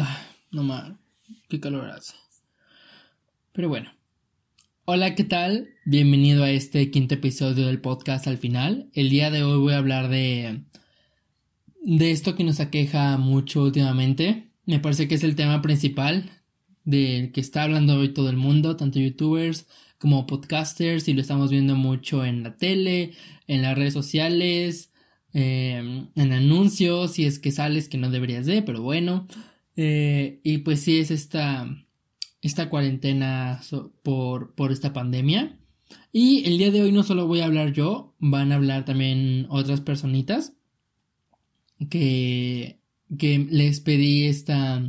Ah, no más. Qué calor hace. Pero bueno. Hola, ¿qué tal? Bienvenido a este quinto episodio del podcast al final. El día de hoy voy a hablar de de esto que nos aqueja mucho últimamente. Me parece que es el tema principal del que está hablando hoy todo el mundo, tanto youtubers como podcasters, y lo estamos viendo mucho en la tele, en las redes sociales, eh, en anuncios, si es que sales que no deberías de, pero bueno. Eh, y pues sí es esta, esta cuarentena por, por esta pandemia. Y el día de hoy no solo voy a hablar yo, van a hablar también otras personitas que, que les pedí esta,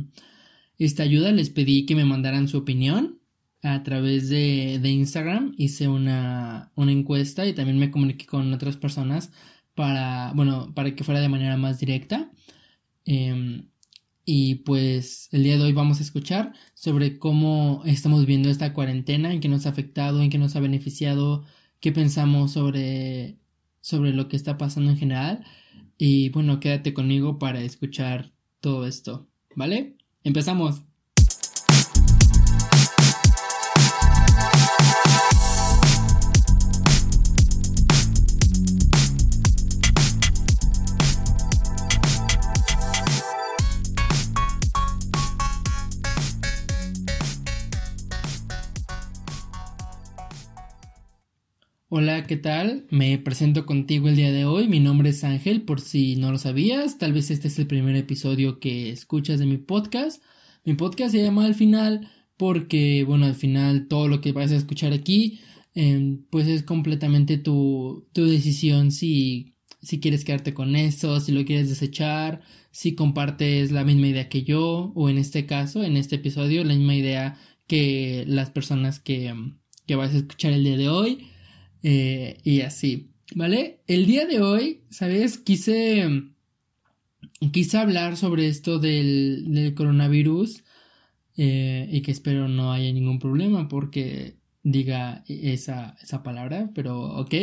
esta ayuda, les pedí que me mandaran su opinión a través de, de Instagram, hice una, una, encuesta y también me comuniqué con otras personas para, bueno, para que fuera de manera más directa. Eh, y pues el día de hoy vamos a escuchar sobre cómo estamos viendo esta cuarentena, en qué nos ha afectado, en qué nos ha beneficiado, qué pensamos sobre, sobre lo que está pasando en general. Y bueno, quédate conmigo para escuchar todo esto, ¿vale? Empezamos. ¿Qué tal? Me presento contigo el día de hoy. Mi nombre es Ángel, por si no lo sabías. Tal vez este es el primer episodio que escuchas de mi podcast. Mi podcast se llama Al final porque, bueno, al final todo lo que vas a escuchar aquí, em, pues es completamente tu, tu decisión si, si quieres quedarte con eso, si lo quieres desechar, si compartes la misma idea que yo, o en este caso, en este episodio, la misma idea que las personas que, que vas a escuchar el día de hoy. Eh, y así, ¿vale? El día de hoy, ¿sabes? Quise, quise hablar sobre esto del, coronavirus eh, y que espero no haya ningún problema porque diga esa, esa palabra, pero ok.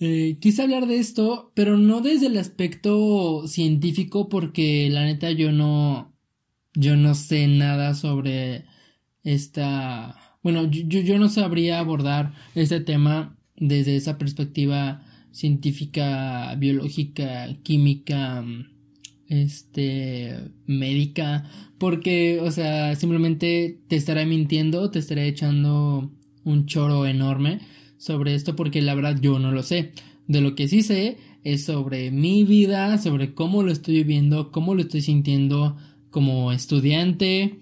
Eh, quise hablar de esto, pero no desde el aspecto científico porque la neta yo no, yo no sé nada sobre esta... Bueno, yo, yo no sabría abordar este tema desde esa perspectiva científica, biológica, química, este, médica, porque, o sea, simplemente te estaré mintiendo, te estaré echando un choro enorme sobre esto, porque la verdad yo no lo sé. De lo que sí sé es sobre mi vida, sobre cómo lo estoy viviendo, cómo lo estoy sintiendo como estudiante,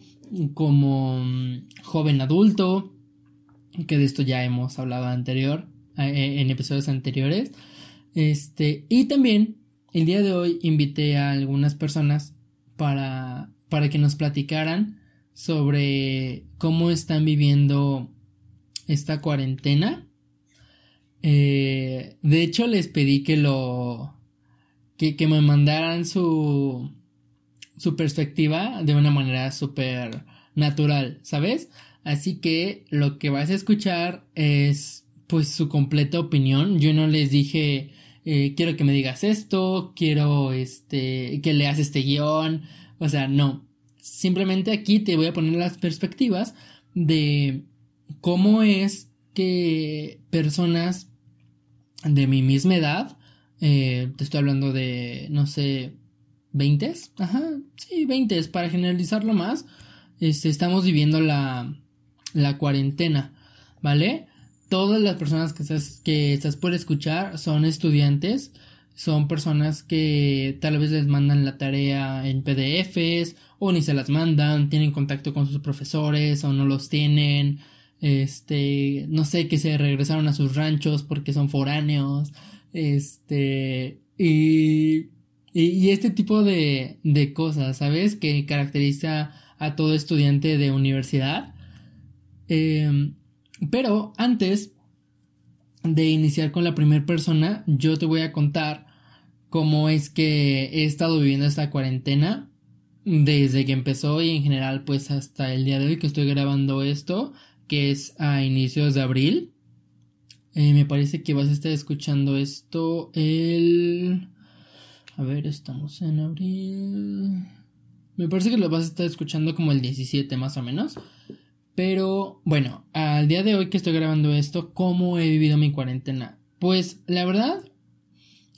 como mm, joven adulto, que de esto ya hemos hablado anterior, en episodios anteriores. Este, y también el día de hoy invité a algunas personas para, para que nos platicaran sobre cómo están viviendo esta cuarentena. Eh, de hecho, les pedí que lo. que, que me mandaran su. su perspectiva de una manera súper natural, ¿sabes? Así que lo que vas a escuchar es pues su completa opinión. Yo no les dije, eh, quiero que me digas esto, quiero este, que leas este guion. O sea, no. Simplemente aquí te voy a poner las perspectivas de cómo es que personas de mi misma edad, eh, te estoy hablando de, no sé, 20, ajá, sí, 20, para generalizarlo más, este, estamos viviendo la, la cuarentena, ¿vale? Todas las personas que estás, que estás por escuchar son estudiantes, son personas que tal vez les mandan la tarea en PDFs o ni se las mandan, tienen contacto con sus profesores o no los tienen, este, no sé, que se regresaron a sus ranchos porque son foráneos, este, y, Y, este tipo de, de cosas, ¿sabes? Que caracteriza a todo estudiante de universidad. Em, pero antes de iniciar con la primera persona, yo te voy a contar cómo es que he estado viviendo esta cuarentena desde que empezó y en general pues hasta el día de hoy que estoy grabando esto, que es a inicios de abril. Eh, me parece que vas a estar escuchando esto el... A ver, estamos en abril. Me parece que lo vas a estar escuchando como el 17 más o menos. Pero bueno, al día de hoy que estoy grabando esto, ¿cómo he vivido mi cuarentena? Pues la verdad,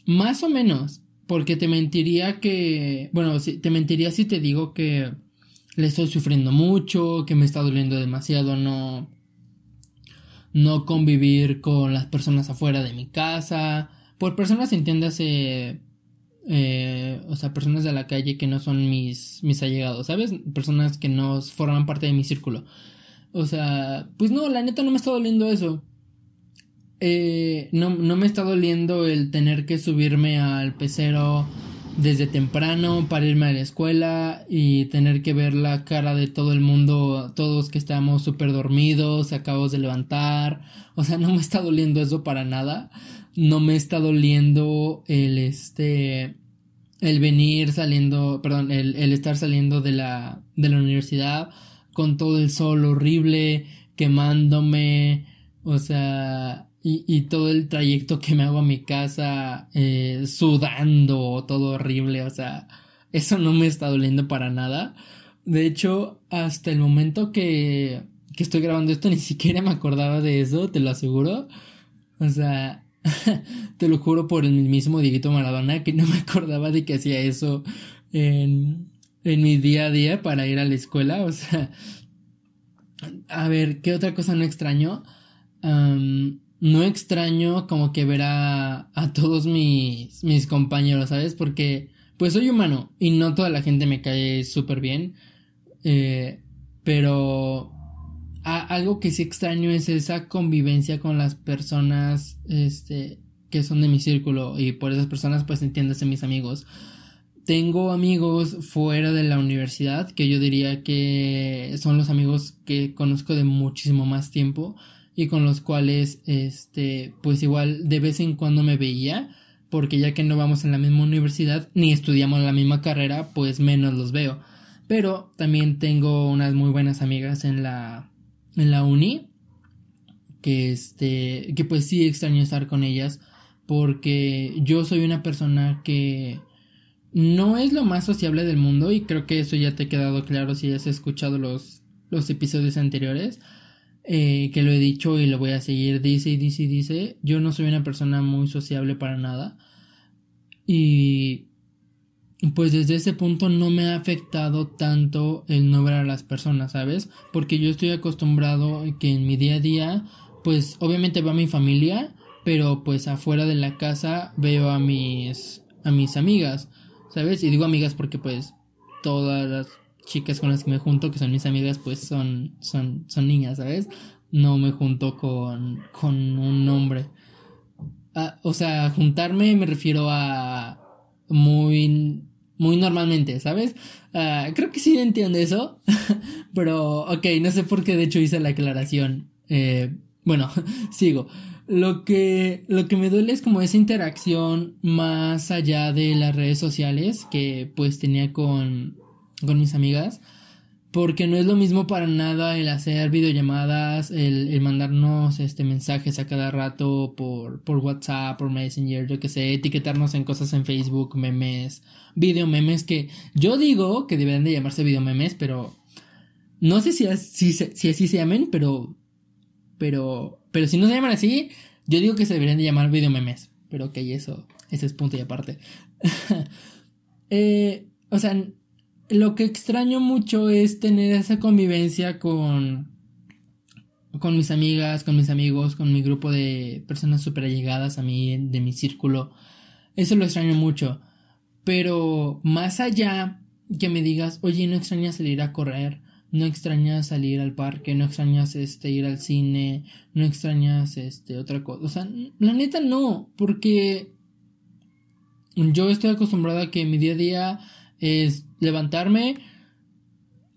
más o menos. Porque te mentiría que... Bueno, te mentiría si te digo que le estoy sufriendo mucho, que me está doliendo demasiado no... No convivir con las personas afuera de mi casa. Por personas entiéndase eh, o sea, personas de la calle que no son mis, mis allegados, ¿sabes? Personas que no forman parte de mi círculo. O sea, pues no, la neta no me está doliendo eso. Eh, no, no me está doliendo el tener que subirme al pecero desde temprano para irme a la escuela y tener que ver la cara de todo el mundo, todos que estamos súper dormidos, acabamos de levantar. O sea, no me está doliendo eso para nada no me está doliendo el este el venir saliendo, perdón, el, el estar saliendo de la, de la universidad con todo el sol horrible, quemándome, o sea, y, y todo el trayecto que me hago a mi casa, eh, sudando, todo horrible, o sea, eso no me está doliendo para nada. De hecho, hasta el momento que, que estoy grabando esto, ni siquiera me acordaba de eso, te lo aseguro. O sea, Te lo juro por el mismo Dieguito Maradona que no me acordaba de que hacía eso en, en mi día a día para ir a la escuela. O sea, a ver, ¿qué otra cosa no extraño? no extraño como que ver a, a todos mis, mis compañeros, ¿sabes? Porque pues soy humano y no toda la gente me cae súper bien. Eh, pero algo que sí extraño es esa convivencia con las personas este, que son de mi círculo y por esas personas pues entiéndase mis amigos. Tengo amigos fuera de la universidad que yo diría que son los amigos que conozco de muchísimo más tiempo y con los cuales este pues igual de vez en cuando me veía porque ya que no vamos en la misma universidad ni estudiamos la misma carrera pues menos los veo. Pero también tengo unas muy buenas amigas en la en la uni que este que pues sí extraño estar con ellas porque yo soy una persona que no es lo más sociable del mundo y creo que eso ya te ha quedado claro si has escuchado los, los episodios anteriores eh, que lo he dicho y lo voy a seguir. Dice y dice y dice yo no soy una persona muy sociable para nada. Y pues desde ese punto no me ha afectado tanto el no ver a las personas, ¿sabes? Porque yo estoy acostumbrado que en mi día a día, pues obviamente veo a mi familia, pero pues afuera de la casa veo a mis a mis amigas, ¿sabes? Y digo amigas porque pues todas las chicas con las que me junto, que son mis amigas, pues son son son niñas, ¿sabes? No me junto con con un hombre. Ah, o sea, juntarme me refiero a muy muy normalmente, ¿sabes? Ah, creo que sí entiendo eso, pero ok, no sé por qué de hecho hice la aclaración. Eh, bueno, sigo. Lo que, lo que me duele es como esa interacción más allá de las redes sociales que pues tenía con, con mis amigas porque no es lo mismo para nada el hacer videollamadas, el, mandarnos este mensajes a cada rato por, por WhatsApp, por Messenger, yo que sé, etiquetarnos en cosas en Facebook, memes, video memes que yo digo que deberían de llamarse video memes, pero no sé si, así, si así se llamen, pero pero pero si no se llaman así, yo digo que se deberían de llamar video memes, pero ok, eso ese es punto y aparte. eh, o sea, lo que extraño mucho es tener esa convivencia con con mis amigas, con mis amigos, con mi grupo de personas súper allegadas a mí, de mi círculo. Eso lo extraño mucho. Pero más allá que me digas, oye, no extrañas salir a correr, no extrañas salir al parque, no extrañas este ir al cine, no extrañas este otra cosa. O sea, la neta no, porque yo estoy acostumbrado a que mi día a día es levantarme,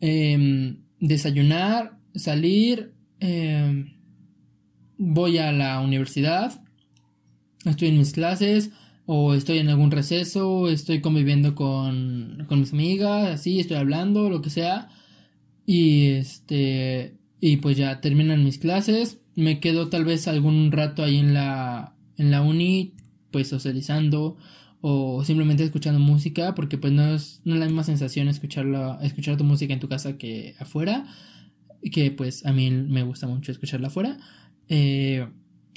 em, desayunar, salir, em, voy a la universidad, estoy en mis clases o estoy en algún receso, estoy conviviendo con, con mis amigas, así, estoy hablando, lo que sea. Y este, y pues ya terminan mis clases, me quedo tal vez algún rato ahí en la, en la uni, pues socializando o simplemente escuchando música, porque pues no es, no es la misma sensación escucharla, escuchar tu música en tu casa que afuera, que pues a mí me gusta mucho escucharla afuera. Eh,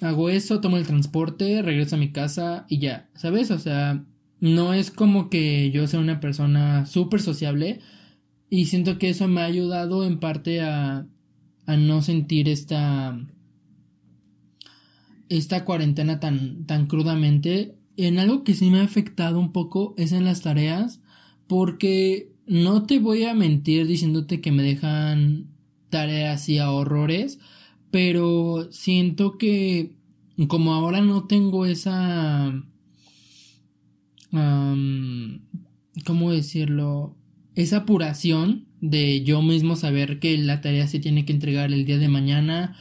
hago eso, tomo el transporte, regreso a mi casa y ya, ¿sabes? O sea, no es como que yo sea una persona súper sociable y siento que eso me ha ayudado en parte a, a no sentir esta esta cuarentena tan, tan crudamente. En algo que sí me ha afectado un poco es en las tareas, porque no te voy a mentir diciéndote que me dejan tareas y a horrores, pero siento que como ahora no tengo esa... ¿Cómo decirlo? Esa apuración de yo mismo saber que la tarea se tiene que entregar el día de mañana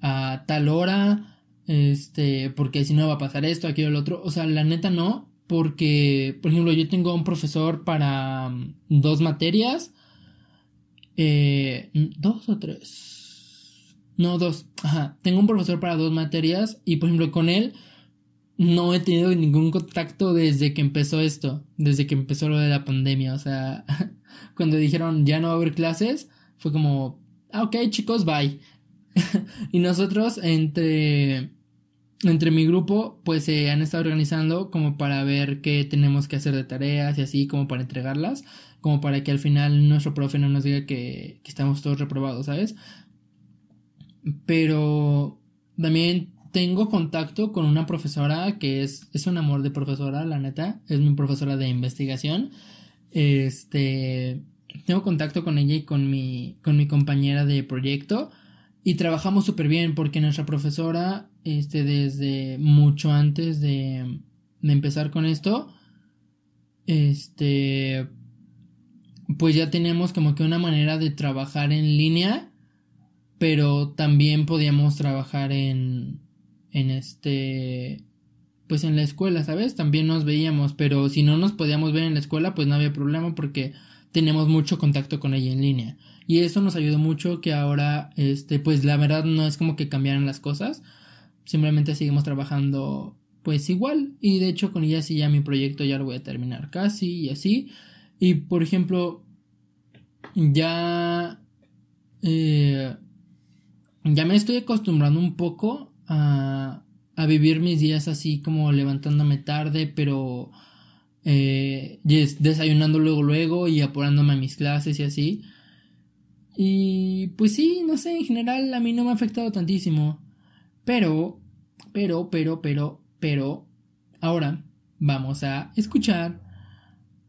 a tal hora, este, porque si no va a pasar esto, aquello, lo otro. O sea, la neta no, porque, por ejemplo, yo tengo un profesor para mm, dos materias, eh, dos o tres no, dos. Ajá. Tengo un profesor para dos materias y, por ejemplo, con él no he tenido ningún contacto desde que empezó esto, desde que empezó lo de la pandemia. O sea, cuando dijeron ya no va a haber clases, fue como, ah, ok, chicos, bye. y nosotros, entre, entre mi grupo, pues se han estado organizando como para ver qué tenemos que hacer de tareas y así, como para entregarlas, como para que al final nuestro profe no nos diga que, que estamos todos reprobados, ¿sabes? Pero también tengo contacto con una profesora que es, es un amor de profesora, la neta. Es mi profesora de investigación. Este. Tengo contacto con ella y con mi, con mi compañera de proyecto. Y trabajamos súper bien porque nuestra profesora, este, desde mucho antes de, de empezar con esto, este, pues ya tenemos como que una manera de trabajar en línea pero también podíamos trabajar en, en este, pues en la escuela, ¿sabes? También nos veíamos, pero si no nos podíamos ver en la escuela, pues no había problema porque tenemos mucho contacto con ella en línea. Y eso nos ayudó mucho que ahora, este, pues la verdad no es como que cambiaran las cosas, simplemente seguimos trabajando pues igual y de hecho con ella sí ya mi proyecto ya lo voy a terminar casi y así. Y por ejemplo, ya... Eh, ya me estoy acostumbrando un poco a, a vivir mis días así como levantándome tarde, pero eh, desayunando luego luego y apurándome a mis clases y así. Y pues sí, no sé, en general a mí no me ha afectado tantísimo. Pero, pero, pero, pero, pero, ahora vamos a escuchar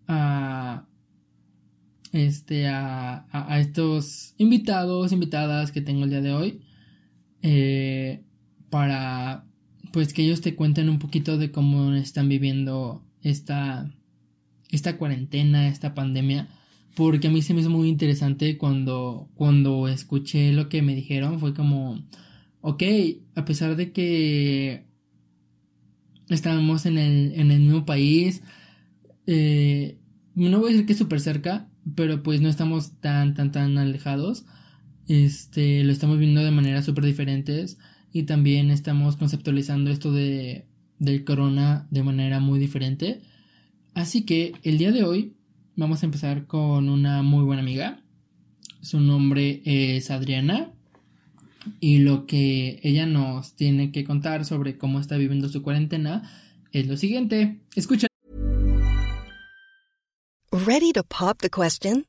a este a, a, estos invitados, invitadas que tengo el día de hoy. Eh, para pues que ellos te cuenten un poquito de cómo están viviendo esta, esta cuarentena, esta pandemia. Porque a mí se me hizo muy interesante cuando, cuando escuché lo que me dijeron. Fue como, ok, a pesar de que estábamos en el, en el mismo país, eh, no voy a decir que súper cerca, pero pues no estamos tan, tan, tan alejados. Este, lo estamos viendo de maneras súper diferentes y también estamos conceptualizando esto de, del corona de manera muy diferente. Así que el día de hoy vamos a empezar con una muy buena amiga. Su nombre es Adriana y lo que ella nos tiene que contar sobre cómo está viviendo su cuarentena es lo siguiente. Escucha. Ready to pop the question?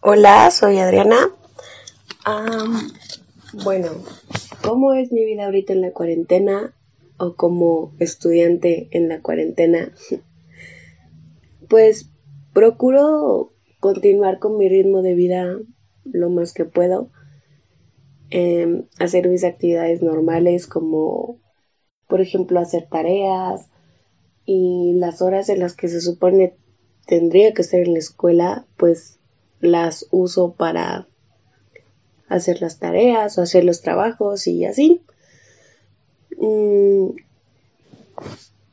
Hola. Soy Adriana. Bueno, ¿cómo es mi vida ahorita en la cuarentena o como estudiante en la cuarentena? Pues procuro continuar con mi ritmo de vida lo más que puedo. Em, hacer mis actividades normales como, por ejemplo, hacer tareas y las horas en las que se supone tendría que estar en la escuela, pues las uso para hacer las tareas o hacer los trabajos y así. Mm,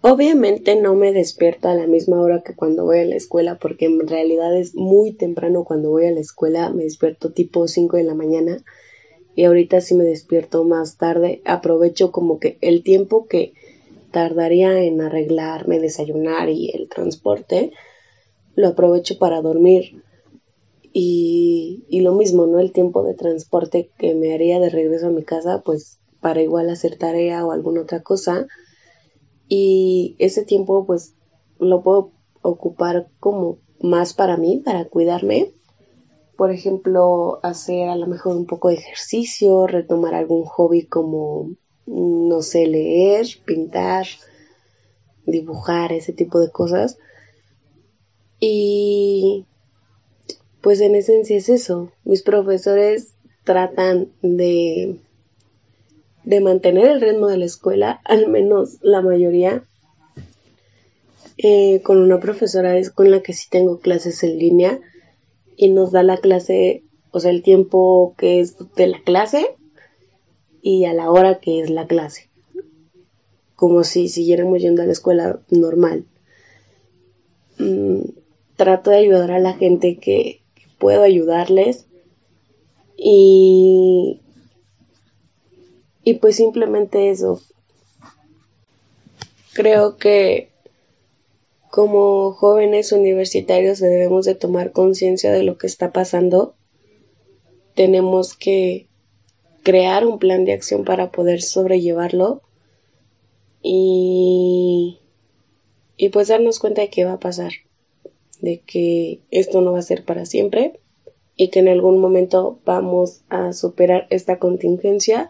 Obviamente no me despierto a la misma hora que cuando voy a la escuela porque en realidad es muy temprano cuando voy a la escuela, me despierto tipo 5 de la mañana y ahorita sí me despierto más tarde, aprovecho como que el tiempo que tardaría en arreglarme, desayunar y el transporte, lo aprovecho para dormir. Y, y lo mismo, ¿no? El tiempo de transporte que me haría de regreso a mi casa, pues para igual hacer tarea o alguna otra cosa, y ese tiempo pues lo puedo ocupar como más para mí, para cuidarme. Por ejemplo, hacer a lo mejor un poco de ejercicio, retomar algún hobby como, no sé, leer, pintar, dibujar, ese tipo de cosas. Y pues en esencia es eso. Mis profesores tratan de de mantener el ritmo de la escuela, al menos la mayoría, eh, con una profesora es con la que sí tengo clases en línea y nos da la clase, o sea, el tiempo que es de la clase y a la hora que es la clase, como si siguiéramos yendo a la escuela normal. Mm, trato de ayudar a la gente que, puedo ayudarles y y pues simplemente eso. Creo que como jóvenes universitarios debemos de tomar conciencia de lo que está pasando. Tenemos que crear un plan de acción para poder sobrellevarlo y, y pues darnos cuenta de qué va a pasar, de que esto no va a ser para siempre y que en algún momento vamos a superar esta contingencia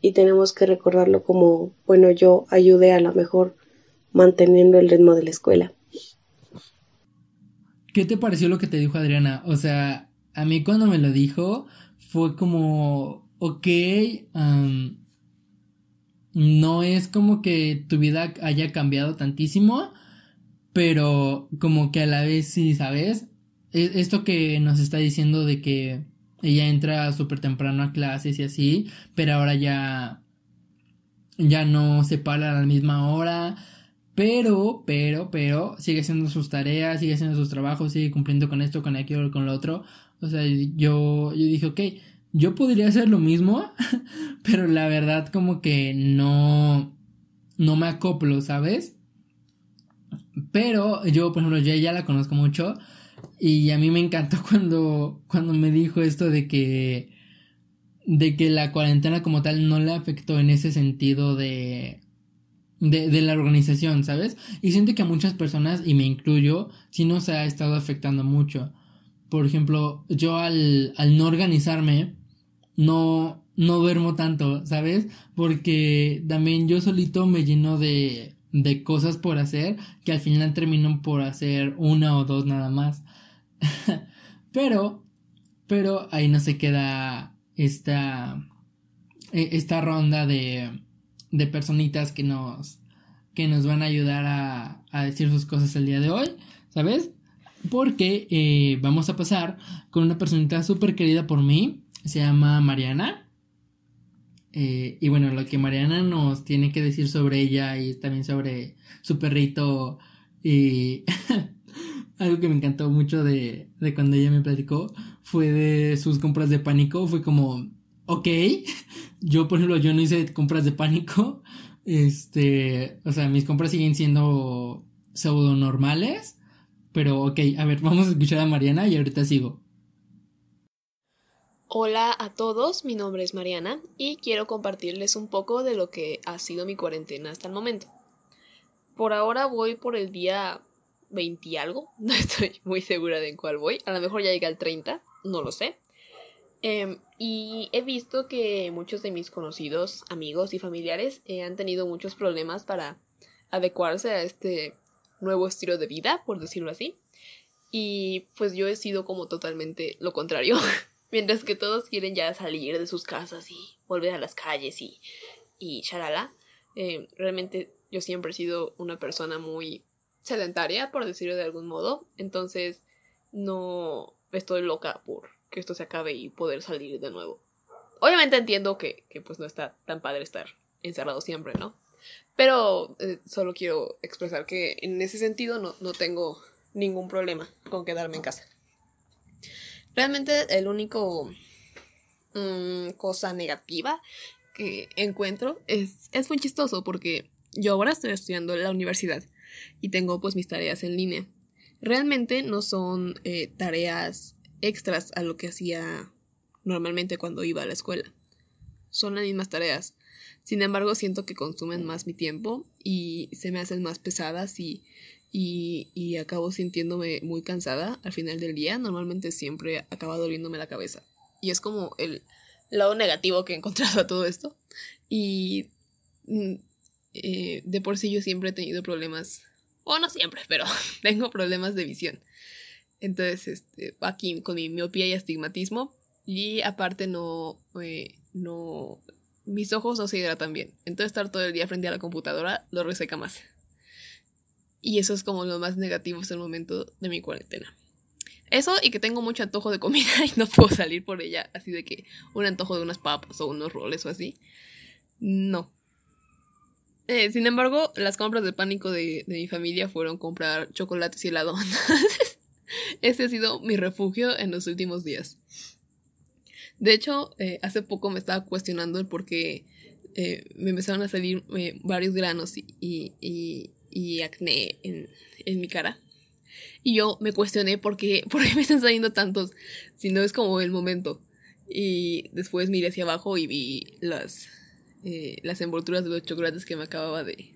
y tenemos que recordarlo como, bueno, yo ayudé a lo mejor manteniendo el ritmo de la escuela. ¿Qué te pareció lo que te dijo Adriana? O sea, a mí cuando me lo dijo fue como, ok, no es como que tu vida haya cambiado tantísimo, pero como que a la vez sí, ¿sabes? E, esto que nos está diciendo de que ella entra súper temprano a clases y así, pero ahora ya ya no se para a la misma hora, pero, pero, pero, sigue haciendo sus tareas, sigue haciendo sus trabajos, sigue cumpliendo con esto, con aquello, con lo otro. O sea, yo, yo dije, ok, yo podría hacer lo mismo, pero la verdad como que no, no me acoplo, ¿sabes? Pero yo, por ejemplo, yo ya la conozco mucho y a mí me encantó cuando, cuando me dijo esto de que, de que la cuarentena como tal no le afectó en ese sentido de, de, la organización, ¿sabes? Y siento que a muchas personas, y me incluyo, sí nos ha estado afectando mucho. Por ejemplo, yo al, al no organizarme, no, no duermo tanto, ¿sabes? Porque también yo solito me lleno de, de cosas por hacer que al final termino por hacer una o dos nada más. pero, pero ahí no se queda esta, e, esta ronda de, de personitas que nos, que nos van a ayudar a, a decir sus cosas el día de hoy, ¿sabes? porque eh, vamos a pasar con una personita súper querida por mí, se llama Mariana. Eh, y bueno, lo que Mariana nos tiene que decir sobre ella y también sobre su perrito y algo que me encantó mucho de, de cuando ella me platicó fue de sus compras de pánico, fue como, ok, yo por ejemplo yo no hice compras de pánico, este, o sea, mis compras siguen siendo pseudo normales, pero ok, a ver, vamos a escuchar a Mariana y ahorita sigo. Hola a todos, mi nombre es Mariana y quiero compartirles un poco de lo que ha sido mi cuarentena hasta el momento. Por ahora voy por el día 20 y algo, no estoy muy segura de en cuál voy, a lo mejor ya llega al 30, no lo sé. Em, y he visto que muchos de mis conocidos, amigos y familiares eh, han tenido muchos problemas para adecuarse a este nuevo estilo de vida, por decirlo así. Y pues yo he sido como totalmente lo contrario. Mientras que todos quieren ya salir de sus casas y volver a las calles y, y charala. Em, realmente yo siempre he sido una persona muy sedentaria, por decirlo de algún modo. Entonces no estoy loca por que esto se acabe y poder salir de nuevo. Obviamente entiendo que, pues no está tan padre estar encerrado siempre, ¿no? Pero eh, solo quiero expresar que en ese sentido no, no tengo ningún problema con quedarme en casa. Realmente el único mm, cosa negativa que encuentro es, es muy chistoso porque yo ahora estoy estudiando en la universidad y tengo pues mis tareas en línea. Realmente no son eh, tareas extras a lo que hacía normalmente cuando iba a la escuela. Son las mismas tareas. Sin embargo, siento que consumen más mi tiempo y se me hacen más pesadas y, y, y acabo sintiéndome muy cansada al final del día. Normalmente siempre acaba doliéndome la cabeza. Y es como el lado negativo que he encontrado a todo esto. Y mm, eh, de por sí yo siempre he tenido problemas, o no siempre, pero tengo problemas de visión. Entonces, este, aquí con mi miopía y astigmatismo. Y aparte no, eh, no, mis ojos no se hidratan bien. Entonces estar todo el día frente a la computadora lo reseca más. Y eso es como lo más negativo hasta el momento de mi cuarentena. Eso y que tengo mucho antojo de comida y no puedo salir por ella. Así de que un antojo de unas papas o unos roles o así. No. Eh, sin embargo, las compras de pánico de, de mi familia fueron comprar chocolates y helado. Ese ha sido mi refugio en los últimos días. De hecho, eh, hace poco me estaba cuestionando el por qué eh, me empezaron a salir varios granos y, y, y, acné en, en, mi cara. Y yo me cuestioné por qué, me están saliendo tantos si no es como el momento. Y después miré hacia abajo y vi las, las envolturas de los chocolates que me acababa de,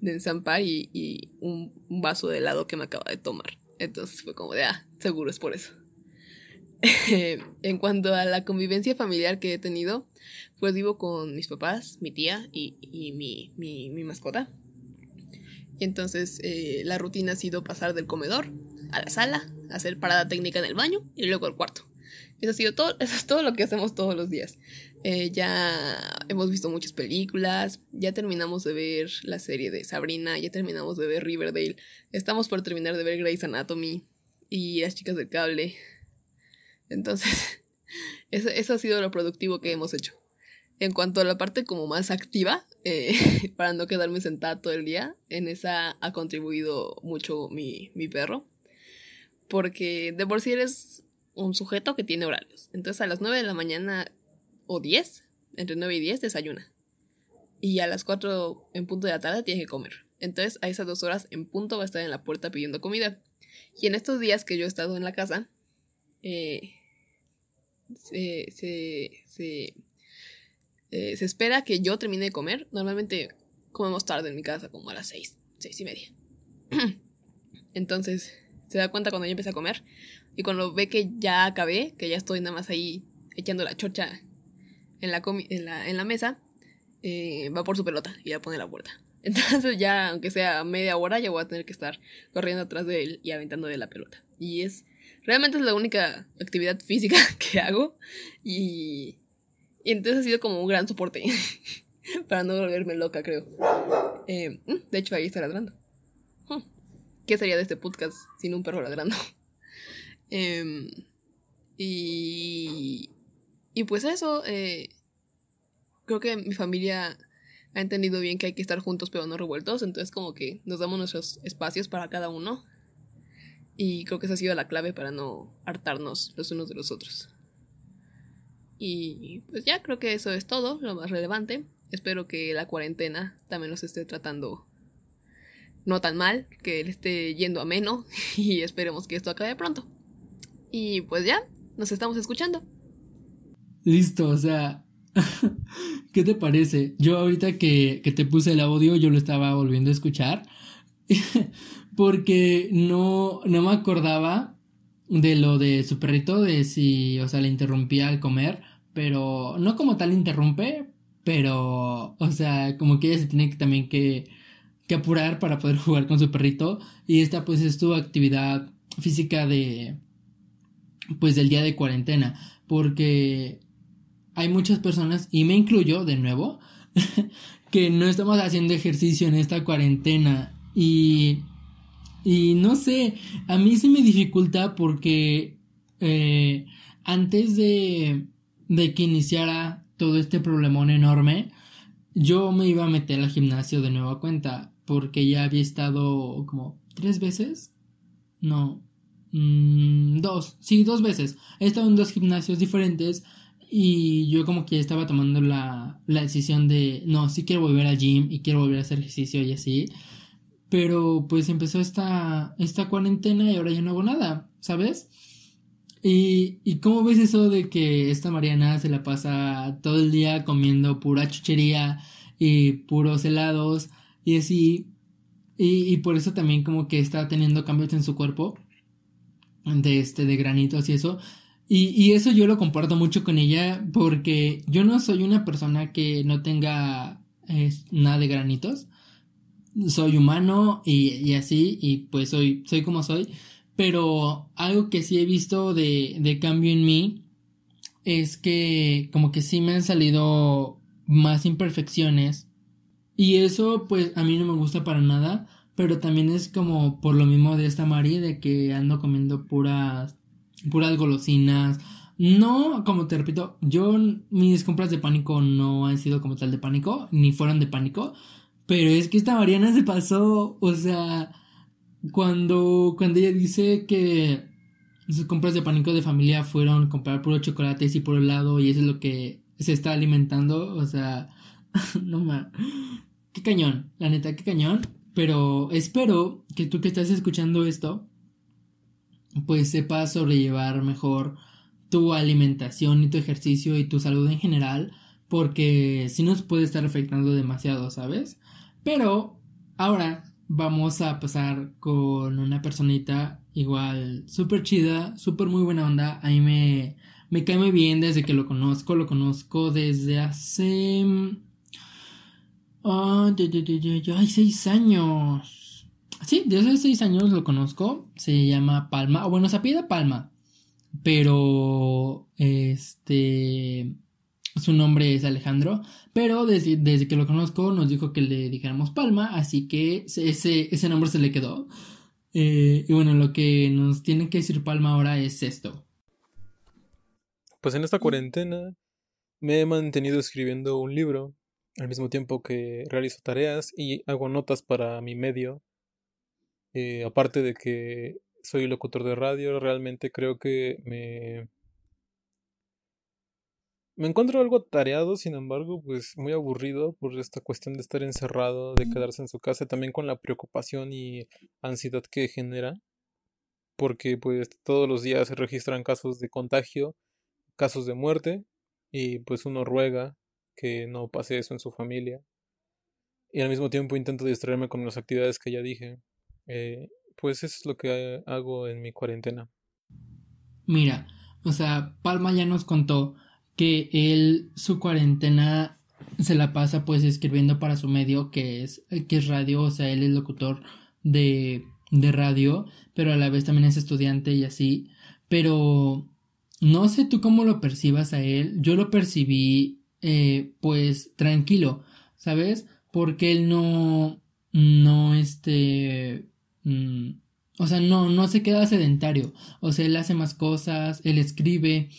de enzampar y, y un vaso de helado que me acaba de tomar. Entonces fue como de, ah, seguro es por eso. en cuanto a la convivencia familiar que he tenido, pues vivo con mis papás, mi tía y, y mi, mi, mi, mascota. Y entonces eh, la rutina ha sido pasar del comedor a la sala, hacer parada técnica en el baño y luego al cuarto. Eso ha sido todo, eso es todo lo que hacemos todos los días. Eh, ya hemos visto muchas películas, ya terminamos de ver la serie de Sabrina, ya terminamos de ver Riverdale, estamos por terminar de ver Grey's Anatomy y Las chicas del cable. Entonces, eso, eso ha sido lo productivo que hemos hecho. En cuanto a la parte como más activa, eh, para no quedarme sentada todo el día, en esa ha contribuido mucho mi, mi perro. Porque de por sí eres un sujeto que tiene horarios. Entonces a las 9 de la mañana o 10, entre 9 y 10 desayuna. Y a las 4 en punto de la tarde tiene que comer. Entonces a esas dos horas en punto va a estar en la puerta pidiendo comida. Y en estos días que yo he estado en la casa, eh, se, se, se, eh, se, espera que yo termine de comer. Normalmente comemos tarde en mi casa, como a las 6, 6 y media. Entonces se da cuenta cuando yo empiece a comer. Y cuando ve que ya acabé, que ya estoy nada más ahí echando la chocha en la, en la, en la mesa, eh, va por su pelota y ya pone la puerta. Entonces ya, aunque sea media hora, ya voy a tener que estar corriendo atrás de él y aventando de la pelota. Y es, realmente es la única actividad física que hago y, y entonces ha sido como un gran soporte para no volverme loca, creo. Eh, mm, de hecho, ahí está ladrando. Hmm, ¿qué sería de este podcast sin un perro ladrando? Em, y, y pues eso, eh, creo que mi familia ha entendido bien que hay que estar juntos pero no revueltos, entonces como que nos damos nuestros espacios para cada uno. Y creo que esa ha sido la clave para no hartarnos los unos de los otros. Y pues ya creo que eso es todo, lo más relevante. Espero que la cuarentena también nos esté tratando no tan mal, que le esté yendo a y esperemos que esto acabe pronto. Y pues ya, nos estamos escuchando. Listo, o sea, ¿qué te parece? Yo ahorita que, que te puse el audio, yo lo estaba volviendo a escuchar porque no, no me acordaba de lo de su perrito, de si, o sea, le interrumpía al comer, pero no como tal interrumpe, pero, o sea, como que ella se tiene que, también que, que apurar para poder jugar con su perrito. Y esta pues es tu actividad física de, pues del día de cuarentena, porque hay muchas personas, y me incluyo de nuevo, que no estamos haciendo ejercicio en esta cuarentena. Y, y no sé, a mí se me dificulta porque eh, antes de, de que iniciara todo este problemón enorme, yo me iba a meter al gimnasio de nueva cuenta porque ya había estado como tres veces. No, Mm, dos, sí, dos veces. He estado en dos gimnasios diferentes y yo como que estaba tomando la, la decisión de, no, sí quiero volver al gym y quiero volver a hacer ejercicio y así. Pero pues empezó esta, esta cuarentena y ahora ya no hago nada, ¿sabes? Y, y cómo ves eso de que esta Mariana se la pasa todo el día comiendo pura chuchería y puros helados y así. Y, y por eso también como que está teniendo cambios en su cuerpo de este de granitos y eso. Y, y, eso yo lo comparto mucho con ella porque yo no soy una persona que no tenga nada de granitos. Soy humano y, y, así y pues soy soy como soy pero algo que sí he visto de, de cambio en mí es que como que sí me han salido más imperfecciones y eso pues a mí no me gusta para nada pero también es como por lo mismo de esta Mari, de que ando comiendo puras, puras golosinas. No, como te repito, yo mis compras de pánico no han sido como tal de pánico, ni fueron de pánico, pero es que esta Mariana se pasó, o sea, cuando, cuando ella dice que sus compras de pánico de familia fueron comprar puro chocolates y puro helado y eso es lo que se está alimentando, o sea, no más. Qué cañón, la neta, qué cañón. Pero espero que tú que estás escuchando esto, pues sepas sobrellevar mejor tu alimentación y tu ejercicio y tu salud en general, porque si nos puede estar afectando demasiado, ¿sabes? Pero ahora vamos a pasar con una personita igual súper chida, súper muy buena onda. A mí me, me cae muy bien desde que lo conozco, lo conozco desde hace hay seis años. Sí, desde hace seis años lo conozco. Se llama Palma. O bueno, se pide Palma. Pero. Este. Su nombre es Alejandro. Pero desde, desde, que lo conozco nos dijo que le dijéramos Palma. Así que ese, ese nombre se le quedó. Eh, y bueno, lo que nos tiene que decir Palma ahora es esto. Pues en esta cuarentena me he mantenido escribiendo un libro al mismo tiempo que realizo tareas y hago notas para mi medio. Eh, aparte de que soy locutor de radio, realmente creo que me... Me encuentro algo tareado, sin embargo, pues muy aburrido por esta cuestión de estar encerrado, de quedarse en su casa, también con la preocupación y ansiedad que genera, porque pues todos los días se registran casos de contagio, casos de muerte, y pues uno ruega que no pase eso en su familia. Y al mismo tiempo intento distraerme con las actividades que ya dije. Eh, pues eso es lo que hago en mi cuarentena. Mira, o sea, Palma ya nos contó que él su cuarentena se la pasa pues escribiendo para su medio que es que es radio, o sea, él es locutor de de radio, pero a la vez también es estudiante y así, pero no sé tú cómo lo percibas a él, yo lo percibí eh, pues tranquilo, ¿sabes? Porque él no, no, este, mm, o sea, no, no se queda sedentario. O sea, él hace más cosas, él escribe,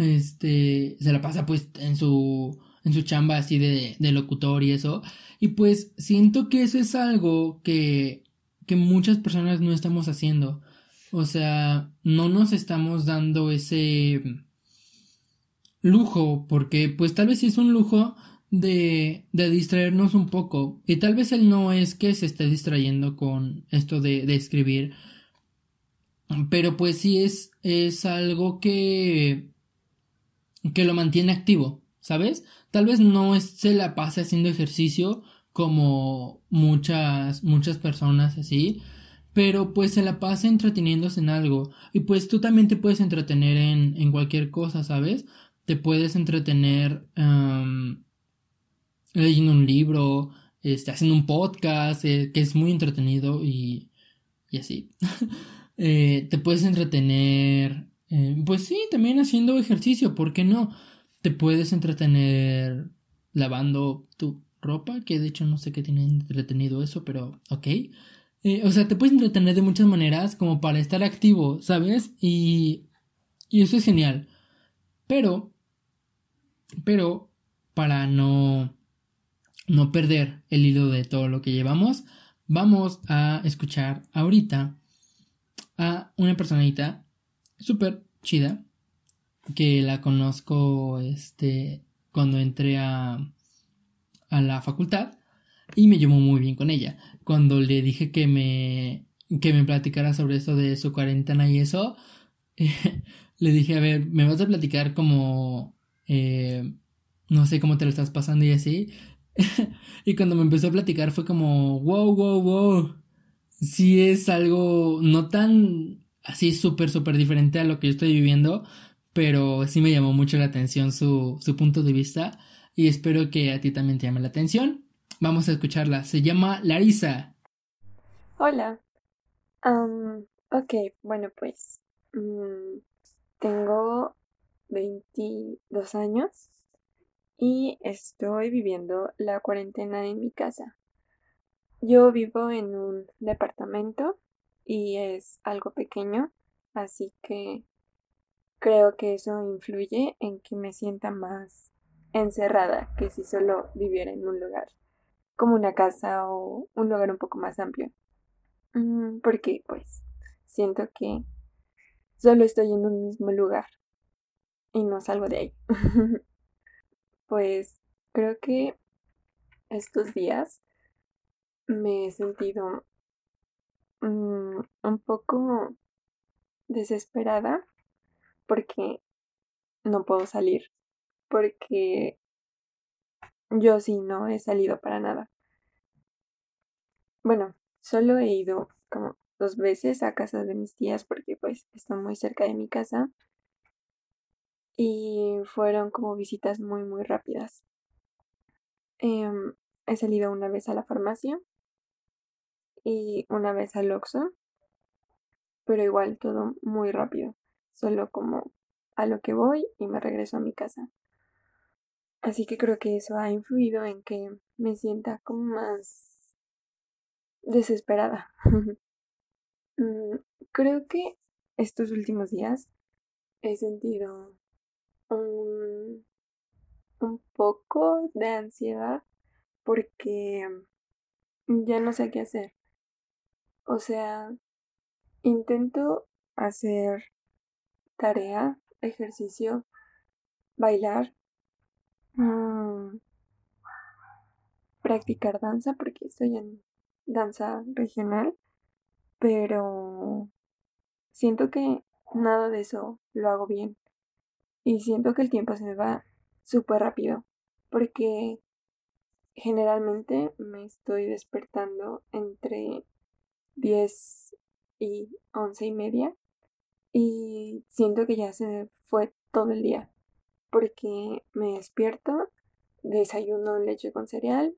este, se la pasa pues en su, en su chamba así de, de locutor y eso. Y pues siento que eso es algo que, que muchas personas no estamos haciendo. O sea, no nos estamos dando ese lujo, porque pues tal vez sí es un lujo de, de distraernos un poco. Y tal vez él no es que se esté distrayendo con esto de, de escribir. Pero pues sí es, es algo que, que lo mantiene activo, ¿sabes? Tal vez no se la pase haciendo ejercicio como muchas, muchas personas así, pero pues se la pasa entreteniéndose en algo. Y pues tú también te puedes entretener en, en cualquier cosa, ¿sabes? Te puedes entretener leyendo un libro, este, haciendo un podcast, eh, que es muy entretenido y, y así. Eh, te puedes entretener, eh, pues sí, también haciendo ejercicio, ¿por qué no? Te puedes entretener lavando tu ropa, que de hecho no sé qué tiene entretenido eso, pero ok. o sea, te puedes entretener de muchas maneras como para estar activo, ¿sabes? Y, y eso es genial. Pero, pero, para no no perder el hilo de todo lo que llevamos, vamos a escuchar ahorita a una personita súper chida que la conozco este cuando entré a, a la facultad y me llamó muy bien con ella. Cuando le dije que me que me platicara sobre eso de su cuarentena y eso, le dije, a ver, me vas a platicar como, eh, no sé cómo te lo estás pasando y así. y cuando me empezó a platicar fue como, wow, wow, wow. Sí es algo no tan así súper, súper diferente a lo que yo estoy viviendo, pero sí me llamó mucho la atención su, su punto de vista y espero que a ti también te llame la atención. Vamos a escucharla. Se llama Larisa. Hola. ok, bueno pues mm, tengo 22 años y estoy viviendo la cuarentena en mi casa. Yo vivo en un departamento y es algo pequeño, así que creo que eso influye en que me sienta más encerrada que si solo viviera en un lugar como una casa o un lugar un poco más amplio. Mm, porque pues siento que solo estoy en un mismo lugar y no salgo de ahí. Pues creo que estos días me he sentido mm, un poco desesperada porque no puedo salir, porque yo sí no he salido para nada. Bueno, solo he ido como dos veces a casa de mis tías porque pues están muy cerca de mi casa y fueron como visitas muy muy rápidas. Em, he salido una vez a la farmacia y una vez al Oxxo, pero igual todo muy rápido, solo como a lo que voy y me regreso a mi casa. Así que creo que eso ha influido en que me sienta como más desesperada. Mm, creo que estos últimos días he sentido un, un poco de ansiedad porque ya no sé qué hacer. O sea, intento hacer tarea, ejercicio, bailar, mm, practicar danza porque estoy en danza regional, pero siento que nada de eso lo hago bien. Y siento que el tiempo se me va súper rápido porque generalmente me estoy despertando entre 10 y 11 y media y siento que ya se fue todo el día porque me despierto, desayuno leche con cereal,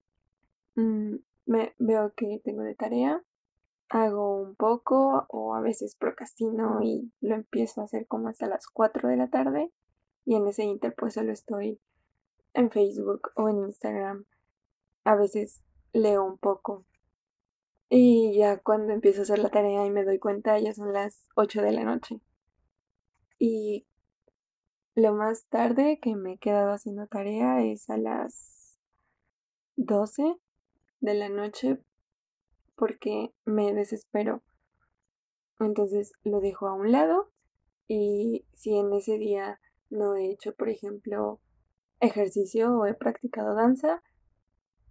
mm, me veo que tengo de tarea, hago un poco o a veces procrastino y lo empiezo a hacer como hasta las 4 de la tarde y en ese inter solo estoy en Facebook o en Instagram. A veces leo un poco Y ya cuando empiezo a hacer la tarea y me doy cuenta, ya son las 8 de la noche. Y lo más tarde que me he quedado haciendo tarea es a las 12 de la noche porque me desespero. Entonces lo dejo a un lado y si en ese día no he hecho, por ejemplo, ejercicio o he practicado danza,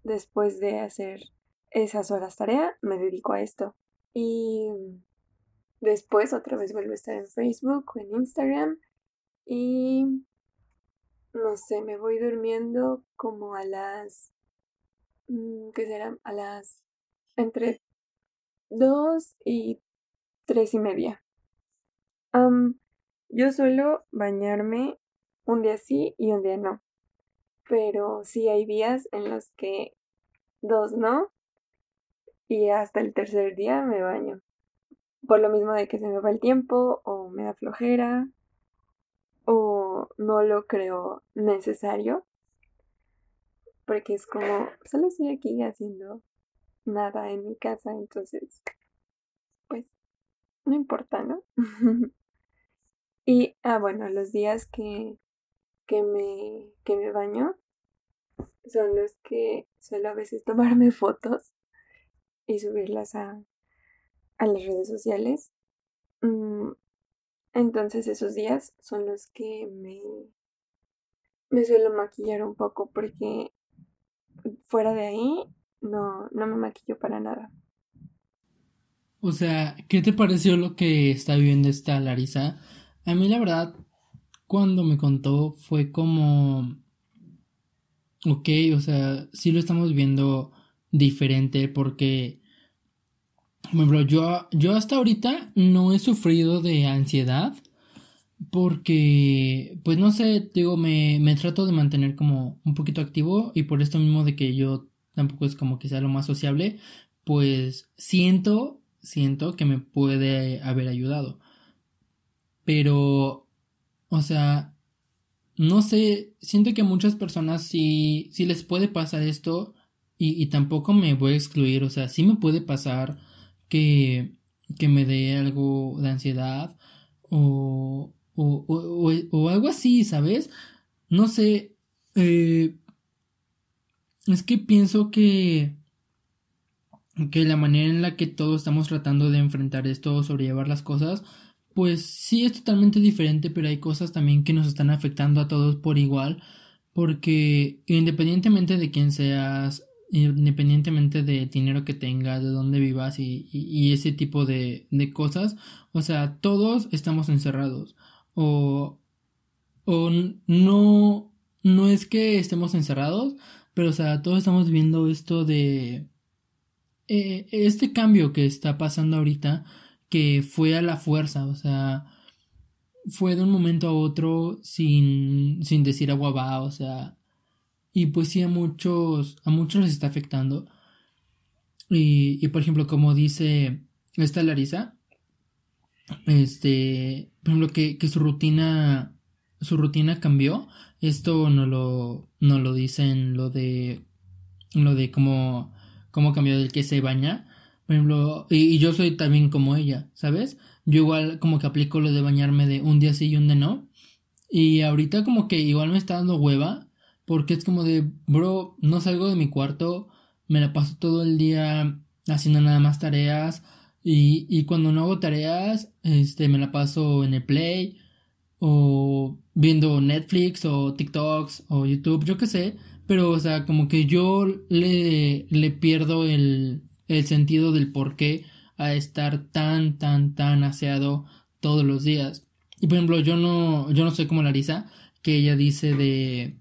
después de hacer esas horas tarea, me dedico a esto. Y después otra vez vuelvo a estar en Facebook o en Instagram y no sé, me voy durmiendo como a las mm, ¿qué será? A las entre dos y tres y media. yo suelo bañarme un día sí y un día no. Pero sí hay días en los que dos no y hasta el tercer día me baño. Por lo mismo de que se me va el tiempo o me da flojera o no lo creo necesario. Porque es como, solo estoy aquí haciendo nada en mi casa, entonces, pues, no importa, ¿no? y, ah, bueno, los días que, que, me, que me baño son los que suelo a veces tomarme fotos y subirlas a, a las redes sociales. Mm, entonces esos días son los que me, me suelo maquillar un poco porque fuera de ahí no, no me maquillo para nada. O sea, ¿qué te pareció lo que está viviendo esta Larisa? A mí la verdad, cuando me contó fue como... Ok, o sea, sí lo estamos viendo diferente porque... Ejemplo, yo, yo hasta ahorita no he sufrido de ansiedad porque, pues no sé, digo, me, me trato de mantener como un poquito activo y por esto mismo de que yo tampoco es como que sea lo más sociable, pues siento, siento que me puede haber ayudado. Pero, o sea, no sé, siento que a muchas personas sí, sí les puede pasar esto y, y tampoco me voy a excluir, o sea, sí me puede pasar que, que me dé algo de ansiedad o, o, o, o algo así, ¿sabes? No sé, eh, es que pienso que que la manera en la que todos estamos tratando de enfrentar esto sobrellevar las cosas, pues sí es totalmente diferente, pero hay cosas también que nos están afectando a todos por igual, porque independientemente de quién seas, independientemente de dinero que tengas, de dónde vivas y, ese tipo de, cosas, o sea, todos estamos encerrados. O, o no, no es que estemos encerrados, pero, o sea, todos estamos viendo esto de... Eh, este cambio que está pasando ahorita, que fue a la fuerza, o sea, fue de un momento a otro sin, sin decir agua va, o sea, y pues sí a muchos, a muchos les está afectando. Y, y por ejemplo, como dice esta Larisa, este, por ejemplo, que, que su rutina, su rutina cambió esto no lo, no lo dicen lo de, lo de cómo, cómo cambió del que se baña. Por ejemplo, y, yo soy también como ella, ¿sabes? Yo igual como que aplico lo de bañarme de un día sí y un día no. Y ahorita como que igual me está dando hueva. Porque es como de, bro, no salgo de mi cuarto. Me la paso todo el día haciendo nada más tareas. Y, y cuando no hago tareas, este, me la paso en el play o viendo Netflix o TikToks o YouTube, yo qué sé, pero o sea, como que yo le, le pierdo el, el sentido del por qué a estar tan, tan, tan aseado todos los días. Y por ejemplo, yo no, yo no soy como Larisa, que ella dice de,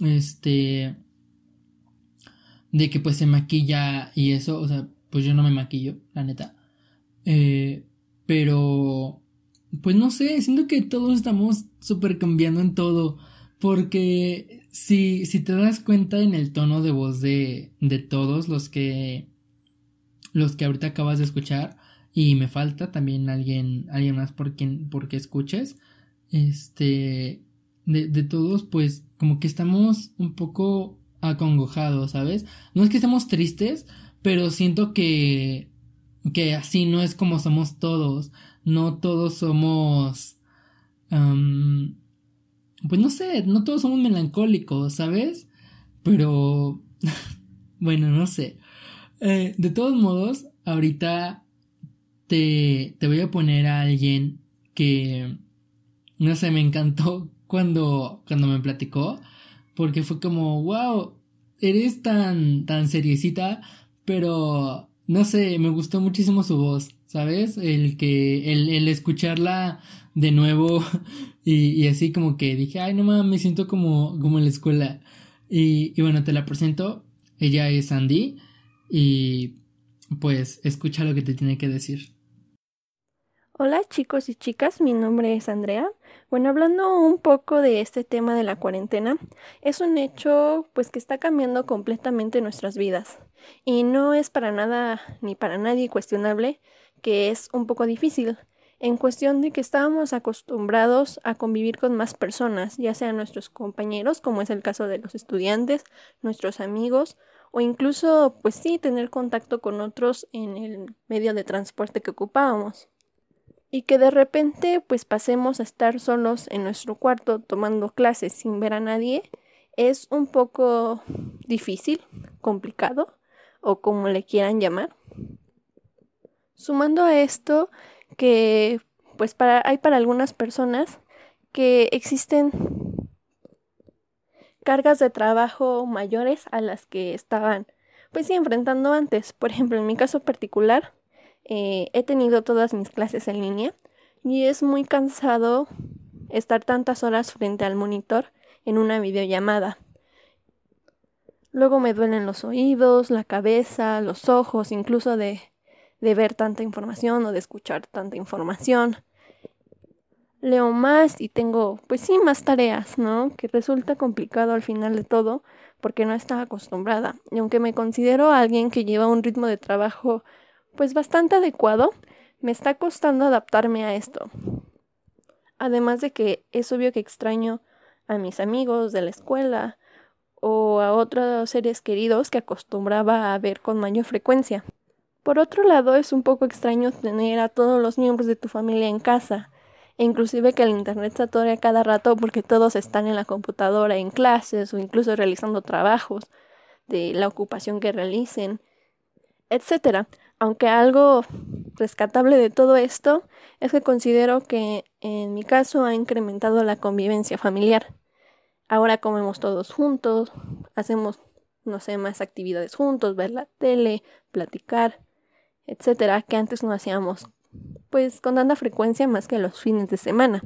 este, de que pues se maquilla y eso, o sea, pues yo no me maquillo, la neta. Eh, pero pues no sé, siento que todos estamos súper cambiando en todo. Porque si, si te das cuenta en el tono de voz de, de todos los que los que ahorita acabas de escuchar y me falta también alguien alguien más por quien porque escuches este de, de todos pues como que estamos un poco acongojados sabes no es que estemos tristes pero siento que, que así no es como somos todos, no todos somos, pues no sé, no todos somos melancólicos, ¿sabes? Pero, bueno, no sé. Eh, de todos modos, ahorita te, te voy a poner a alguien que, no sé, me encantó cuando, cuando me platicó, porque fue como, wow, eres tan, tan seriecita, pero, no sé, me gustó muchísimo su voz, ¿sabes? El que, el, el escucharla de nuevo y, y, así como que dije, ay, no mames, me siento como, como en la escuela. Y, y bueno, te la presento, ella es Andy y pues escucha lo que te tiene que decir. Hola chicos y chicas, mi nombre es Andrea. Bueno, hablando un poco de este tema de la cuarentena, es un hecho pues que está cambiando completamente nuestras vidas. Y no es para nada ni para nadie cuestionable que es un poco difícil en cuestión de que estábamos acostumbrados a convivir con más personas, ya sean nuestros compañeros, como es el caso de los estudiantes, nuestros amigos, o incluso, pues sí, tener contacto con otros en el medio de transporte que ocupábamos y que de repente pues pasemos a estar solos en nuestro cuarto tomando clases sin ver a nadie es un poco difícil, complicado o como le quieran llamar. Sumando a esto que pues para, hay para algunas personas que existen cargas de trabajo mayores a las que estaban pues enfrentando antes. Por ejemplo, en mi caso particular, eh, he tenido todas mis clases en línea y es muy cansado estar tantas horas frente al monitor en una videollamada. Luego me duelen los oídos, la cabeza, los ojos, incluso de, de ver tanta información o de escuchar tanta información. Leo más y tengo, pues sí, más tareas, ¿no? Que resulta complicado al final de todo porque no estaba acostumbrada. Y aunque me considero alguien que lleva un ritmo de trabajo pues bastante adecuado, me está costando adaptarme a esto. Además de que es obvio que extraño a mis amigos de la escuela o a otros seres queridos que acostumbraba a ver con mayor frecuencia. Por otro lado, es un poco extraño tener a todos los miembros de tu familia en casa, e inclusive que el internet se atore a cada rato porque todos están en la computadora en clases o incluso realizando trabajos de la ocupación que realicen, etcétera. Aunque algo rescatable de todo esto es que considero que en mi caso ha incrementado la convivencia familiar. Ahora comemos todos juntos, hacemos, no sé, más actividades juntos, ver la tele, platicar, etcétera, que antes no hacíamos, pues con tanta frecuencia más que los fines de semana.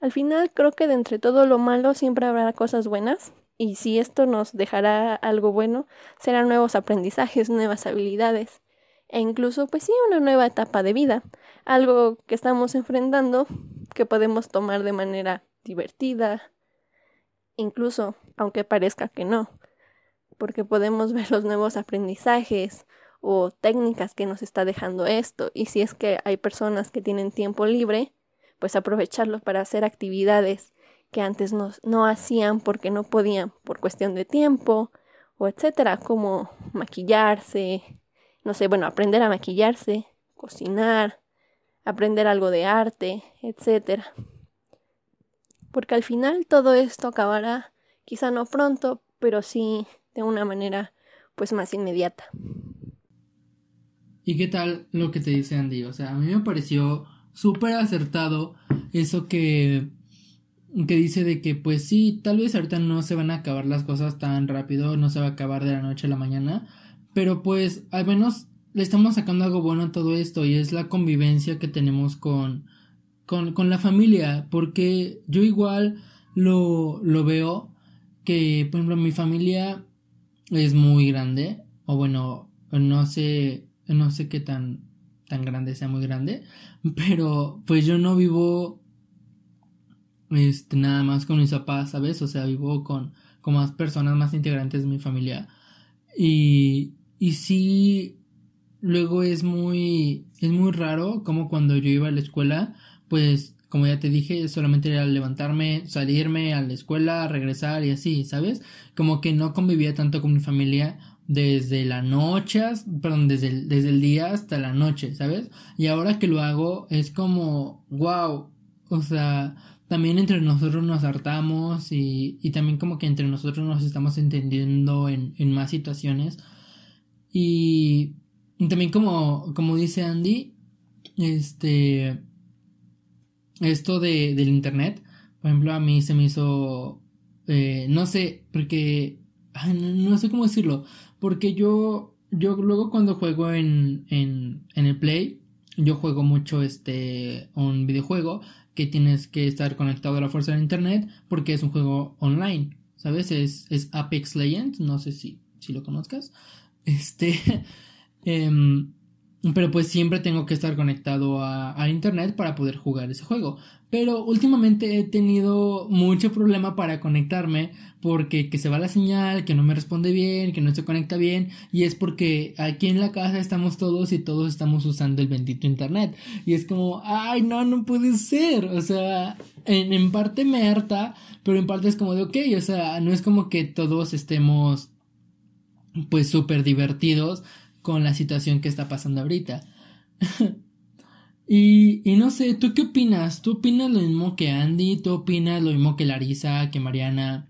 Al final creo que de entre todo lo malo siempre habrá cosas buenas, y si esto nos dejará algo bueno, serán nuevos aprendizajes, nuevas habilidades e incluso pues sí una nueva etapa de vida, algo que estamos enfrentando que podemos tomar de manera divertida, incluso aunque parezca que no, porque podemos ver los nuevos aprendizajes o técnicas que nos está dejando esto. Y si es que hay personas que tienen tiempo libre, pues aprovecharlo para hacer actividades que antes no, no hacían porque no podían por cuestión de tiempo o etcétera, como maquillarse, no sé, bueno, aprender a maquillarse, cocinar, aprender algo de arte, etc. Porque al final todo esto acabará, quizá no pronto, pero sí de una manera pues más inmediata. ¿Y qué tal lo que te dice Andy? O sea, a mí me pareció súper acertado eso que que dice de que pues sí, tal vez ahorita no se van a acabar las cosas tan rápido, no se va a acabar de la noche a la mañana, pero pues al menos le estamos sacando algo bueno a todo esto y es la convivencia que tenemos con, con, con la familia. Porque yo igual lo, lo veo que, por ejemplo, mi familia es muy grande. O bueno, no sé, no sé qué tan, tan grande sea muy grande. Pero pues yo no vivo este, nada más con mis papás, ¿sabes? O sea, vivo con, con más personas, más integrantes de mi familia. Y, y sí, luego es muy, es muy raro como cuando yo iba a la escuela, pues como ya te dije, solamente era levantarme, salirme a la escuela, regresar y así, ¿sabes? Como que no convivía tanto con mi familia desde la noche, perdón, desde el, desde el día hasta la noche, ¿sabes? Y ahora que lo hago es como, wow, o sea, también entre nosotros nos hartamos y, y también como que entre nosotros nos estamos entendiendo en, en más situaciones. Y, también como, como dice Andy, este, esto de, del internet, por ejemplo, a mí se me hizo, eh, no sé, porque, no sé cómo decirlo, porque yo, yo luego cuando juego en, en, en el Play, yo juego mucho este, un videojuego que tienes que estar conectado a la fuerza del internet porque es un juego online, ¿sabes? Es, es Apex Legends, no sé si, si lo conozcas. Este, em, pero pues siempre tengo que estar conectado a, a, internet para poder jugar ese juego. Pero últimamente he tenido mucho problema para conectarme porque que se va la señal, que no me responde bien, que no se conecta bien y es porque aquí en la casa estamos todos y todos estamos usando el bendito internet y es como, ay no, no puede ser, o sea, en, en parte me harta, pero en parte es como de ok, o sea, no es como que todos estemos pues súper divertidos con la situación que está pasando ahorita. y, y no sé, ¿tú qué opinas? ¿Tú opinas lo mismo que Andy? ¿Tú opinas lo mismo que Larisa, que Mariana,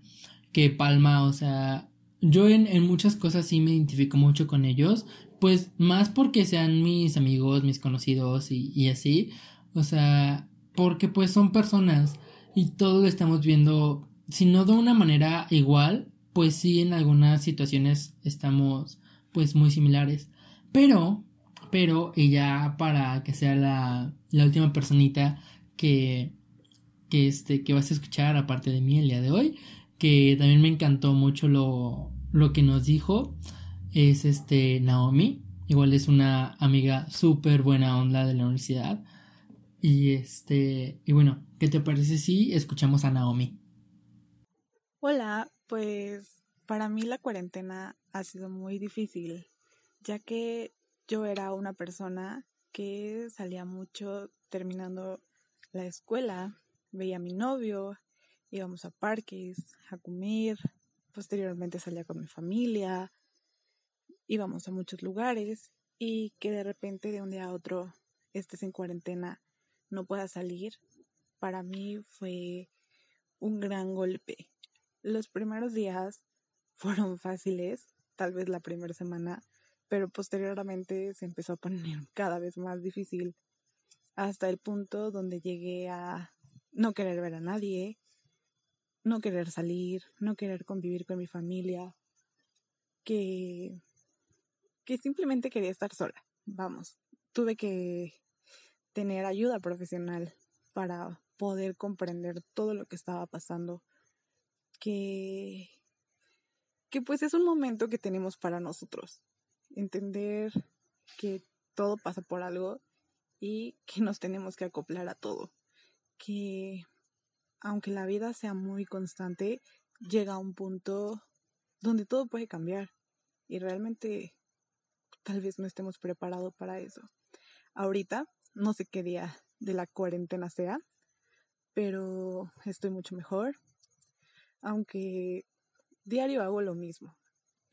que Palma? O sea, yo en, en muchas cosas sí me identifico mucho con ellos. Pues más porque sean mis amigos, mis conocidos y, y así. O sea, porque pues son personas y todos lo estamos viendo, si no de una manera igual, pues sí en algunas situaciones estamos pues muy similares. Pero, pero, y ya para que sea la, la última personita que, que, este, que vas a escuchar aparte de mí el día de hoy, que también me encantó mucho lo, lo que nos dijo, es este Naomi. Igual es una amiga súper buena onda de la universidad. Y este, y bueno, ¿qué te parece si escuchamos a Naomi? Hola, pues para mí la cuarentena ha sido muy difícil, ya que yo era una persona que salía mucho terminando la escuela, veía a mi novio, íbamos a parques, a comer, posteriormente salía con mi familia, íbamos a muchos lugares y que de repente de un día a otro estés en cuarentena, no puedas salir, para mí fue un gran golpe. Los primeros días fueron fáciles, tal vez la primera semana, pero posteriormente se empezó a poner cada vez más difícil hasta el punto donde llegué a no querer ver a nadie, no querer salir, no querer convivir con mi familia, que, que simplemente quería estar sola. Vamos, tuve que tener ayuda profesional para poder comprender todo lo que estaba pasando, que, que pues es un momento que tenemos para nosotros, entender que todo pasa por algo y que nos tenemos que acoplar a todo, que aunque la vida sea muy constante, llega a un punto donde todo puede cambiar y realmente tal vez no estemos preparados para eso. Ahorita no sé qué día de la cuarentena sea, pero estoy mucho mejor, aunque diario hago lo mismo.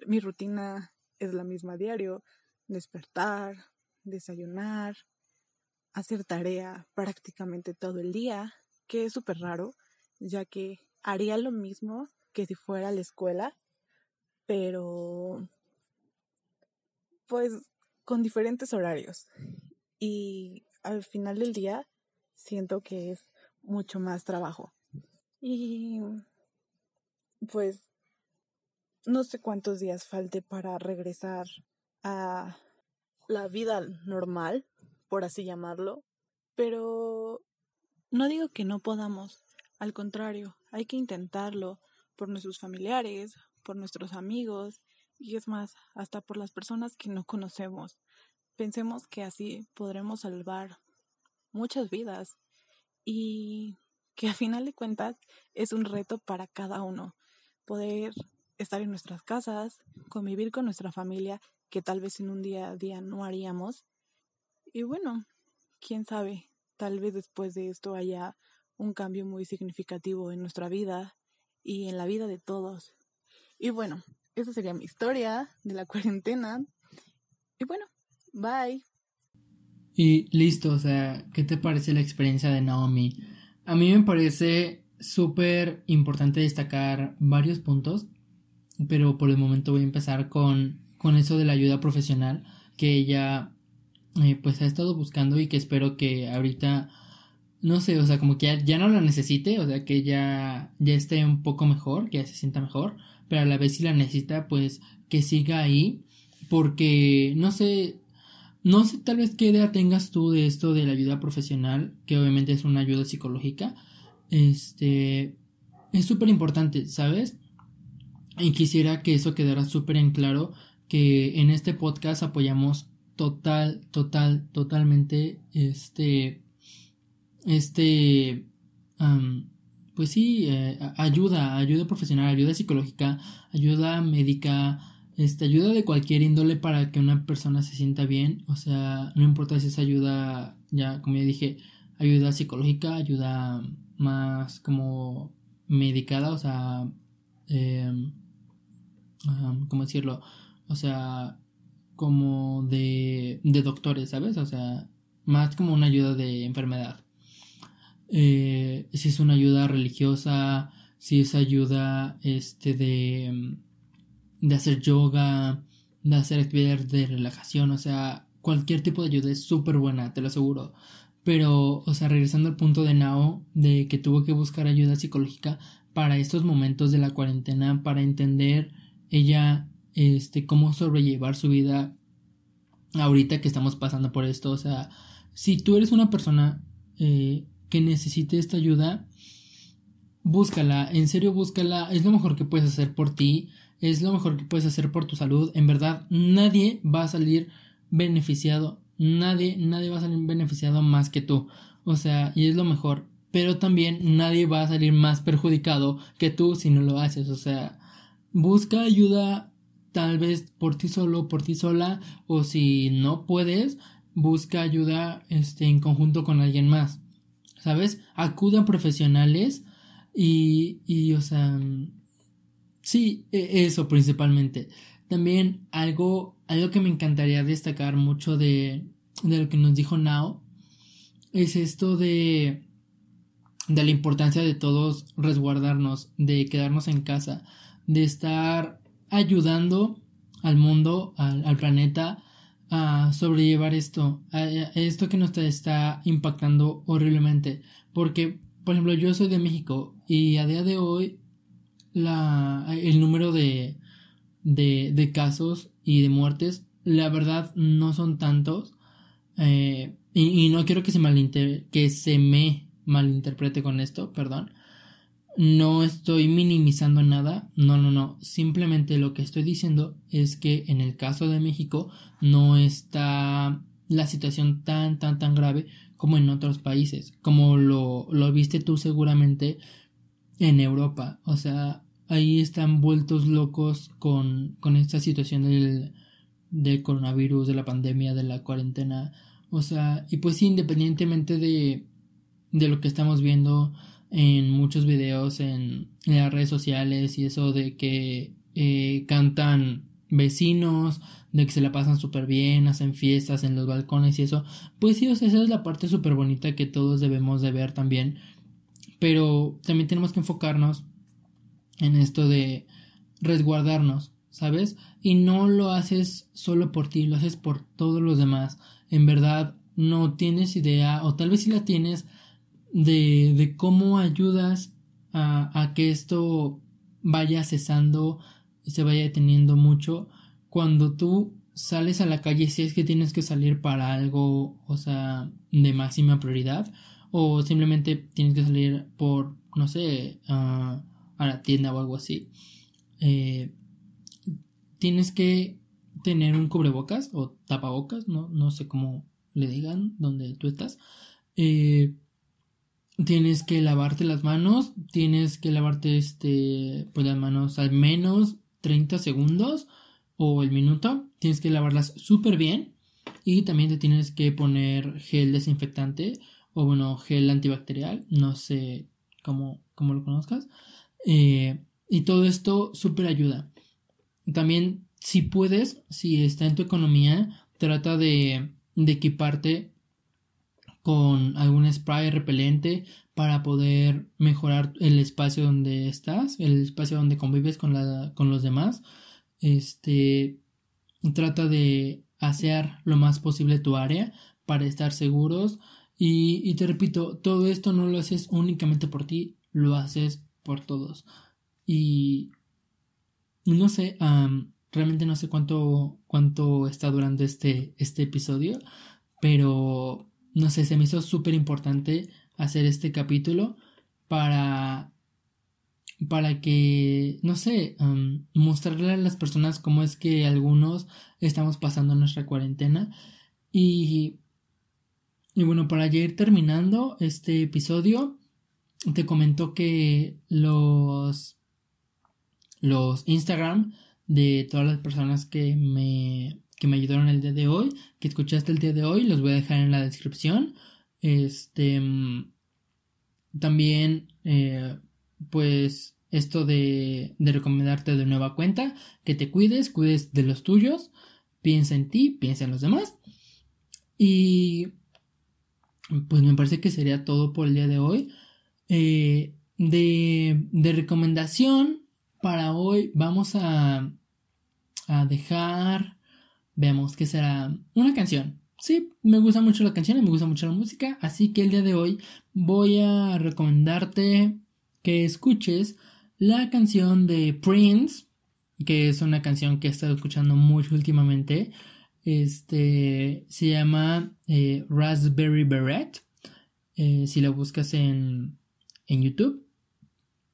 Mi rutina es la misma diario, despertar, desayunar, hacer tarea prácticamente todo el día, que es súper raro, ya que haría lo mismo que si fuera a la escuela, pero pues con diferentes horarios. Y al final del día siento que es mucho más trabajo. Y pues no sé cuántos días falte para regresar a la vida normal, por así llamarlo, pero no digo que no podamos, al contrario, hay que intentarlo por nuestros familiares, por nuestros amigos y es más, hasta por las personas que no conocemos. Pensemos que así podremos salvar muchas vidas y que a final de cuentas es un reto para cada uno poder estar en nuestras casas, convivir con nuestra familia, que tal vez en un día a día no haríamos. Y bueno, quién sabe, tal vez después de esto haya un cambio muy significativo en nuestra vida y en la vida de todos. Y bueno, esa sería mi historia de la cuarentena. Y bueno, bye. Y listo, o sea, ¿qué te parece la experiencia de Naomi? A mí me parece súper importante destacar varios puntos, pero por el momento voy a empezar con, con eso de la ayuda profesional que ella eh, pues ha estado buscando y que espero que ahorita, no sé, o sea, como que ya, ya, no la necesite, o sea, que ya, ya esté un poco mejor, que ya se sienta mejor, pero a la vez si la necesita, pues que siga ahí, porque, no sé, no sé tal vez qué idea tengas tú de esto de la ayuda profesional, que obviamente es una ayuda psicológica. Este es súper importante, ¿sabes? Y quisiera que eso quedara súper en claro que en este podcast apoyamos total, total, totalmente este, este, pues sí, eh, ayuda, ayuda profesional, ayuda psicológica, ayuda médica, este, ayuda de cualquier índole para que una persona se sienta bien, o sea, no importa si es ayuda, ya como ya dije, ayuda psicológica, ayuda más como medicada, o sea, eh, ¿cómo decirlo? O sea, como de, de doctores, ¿sabes? O sea, más como una ayuda de enfermedad. Eh, si es una ayuda religiosa, si es ayuda este de de hacer yoga, de hacer actividades de relajación, o sea, cualquier tipo de ayuda es súper buena, te lo aseguro. Pero, o sea, regresando al punto de Nao, de que tuvo que buscar ayuda psicológica para estos momentos de la cuarentena, para entender ella, este, cómo sobrellevar su vida ahorita que estamos pasando por esto. O sea, si tú eres una persona eh, que necesite esta ayuda, búscala, en serio búscala, es lo mejor que puedes hacer por ti es lo mejor que puedes hacer por tu salud. En verdad, nadie va a salir beneficiado. Nadie, nadie va a salir beneficiado más que tú. O sea, y es lo mejor. Pero también nadie va a salir más perjudicado que tú si no lo haces. O sea, busca ayuda tal vez por ti solo, por ti sola. O si no puedes, busca ayuda este, en conjunto con alguien más. ¿Sabes? Acuda a profesionales y, y, o sea, Sí, e, eso principalmente. También algo, algo que me encantaría destacar mucho de, de lo que nos dijo Nao es esto de, de la importancia de todos resguardarnos, de quedarnos en casa, de estar ayudando al mundo, al, planeta, a sobrellevar esto, a, esto que nos está impactando horriblemente. Porque, por ejemplo, yo soy de México y a día de hoy la, el número de, de, de, casos y de muertes, la verdad no son tantos. Eh, y, no quiero que se, malinter que se me malinterprete con esto, perdón. No estoy minimizando nada, no, no, no. Simplemente lo que estoy diciendo es que en el caso de México no está la situación tan, tan, tan grave como en otros países, como lo, lo viste tú seguramente en Europa. O sea, ahí están vueltos locos con, con esta situación del, del coronavirus, de la pandemia, de la cuarentena. O sea, y pues independientemente de, de lo que estamos viendo en muchos videos en, las redes sociales y eso de que eh, cantan vecinos, de que se la pasan súper bien, hacen fiestas en los balcones y eso, pues sí, o sea, esa es la parte súper bonita que todos debemos de ver también, pero también tenemos que enfocarnos en esto de resguardarnos, ¿sabes? Y no lo haces solo por ti, lo haces por todos los demás. En verdad no tienes idea, o tal vez si la tienes, de, de cómo ayudas a, a que esto vaya cesando y se vaya deteniendo mucho. Cuando tú sales a la calle, si es que tienes que salir para algo, o sea, de máxima prioridad, o simplemente tienes que salir por, no sé, uh, a la tienda o algo así, eh, tienes que tener un cubrebocas o tapabocas, no, no sé cómo le digan donde tú estás. Eh, tienes que lavarte las manos, tienes que lavarte este, pues las manos al menos 30 segundos o el minuto, tienes que lavarlas súper bien y también te tienes que poner gel desinfectante o bueno, gel antibacterial, no sé cómo, cómo lo conozcas. Eh, y todo esto súper ayuda. también, si puedes, si está en tu economía, trata de, de equiparte con algún spray repelente para poder mejorar el espacio donde estás, el espacio donde convives con, la, con los demás. Este, trata de asear lo más posible tu área para estar seguros. Y, y te repito, todo esto no lo haces únicamente por ti, lo haces por todos. Y no sé, realmente no sé cuánto, cuánto está durando este, este episodio, pero no sé, se me hizo súper importante hacer este capítulo para para que, no sé, mostrarle a las personas cómo es que algunos estamos pasando nuestra cuarentena. Y, y bueno, para ya ir terminando este episodio, te comento que los, los Instagram de todas las personas que me que me ayudaron el día de hoy, que escuchaste el día de hoy, los voy a dejar en la descripción. Este, mm, también, eh, pues, esto de, de recomendarte de nueva cuenta, que te cuides, cuides de los tuyos, piensa en ti, piensa en los demás. Y, pues me parece que sería todo por el día de hoy. Eh, de, de recomendación para hoy vamos a, a dejar Veamos qué será una canción. Sí, me gusta mucho la canción me gusta mucho la música, así que el día de hoy voy a recomendarte que escuches la canción de Prince, que es una canción que he estado escuchando mucho últimamente. Este se llama eh, Raspberry Beret. Eh, si la buscas en, en YouTube,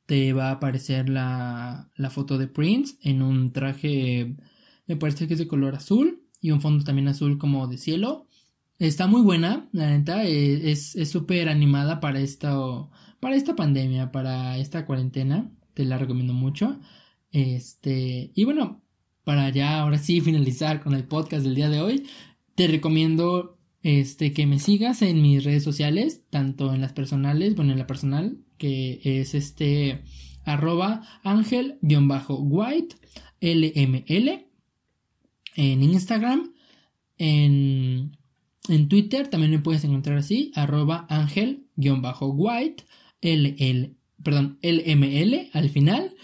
te va a aparecer la, la foto de Prince en un traje me parece que es de color azul y un fondo también azul como de cielo. Está muy buena, la neta, eh, es súper animada para esta, para esta pandemia, para esta cuarentena. Te la recomiendo mucho. Este, y bueno, para ya ahora sí finalizar con el podcast del día de hoy, te recomiendo este, que me sigas en mis redes sociales, tanto en las personales, bueno, en la personal, que es este arroba ángel-white lml en Instagram, en, en Twitter también me puedes encontrar así, arroba ángel-white, LL, perdón, LML al final.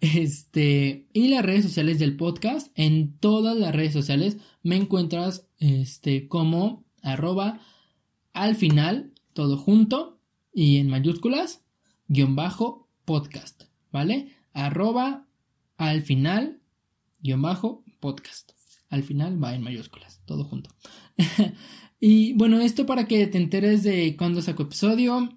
Este, y las redes sociales del podcast, en todas las redes sociales me encuentras este, como arroba al final, todo junto y en mayúsculas, guion bajo podcast, ¿vale? Arroba al final, guion bajo podcast al final va en mayúsculas, todo junto. y bueno, esto para que te enteres de cuándo saco episodio,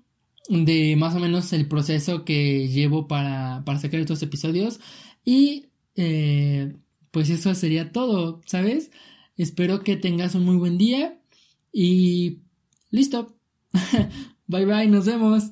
de más o menos el proceso que llevo para, para sacar estos episodios. Y eh, pues eso sería todo, ¿sabes? Espero que tengas un muy buen día y listo. bye bye, nos vemos.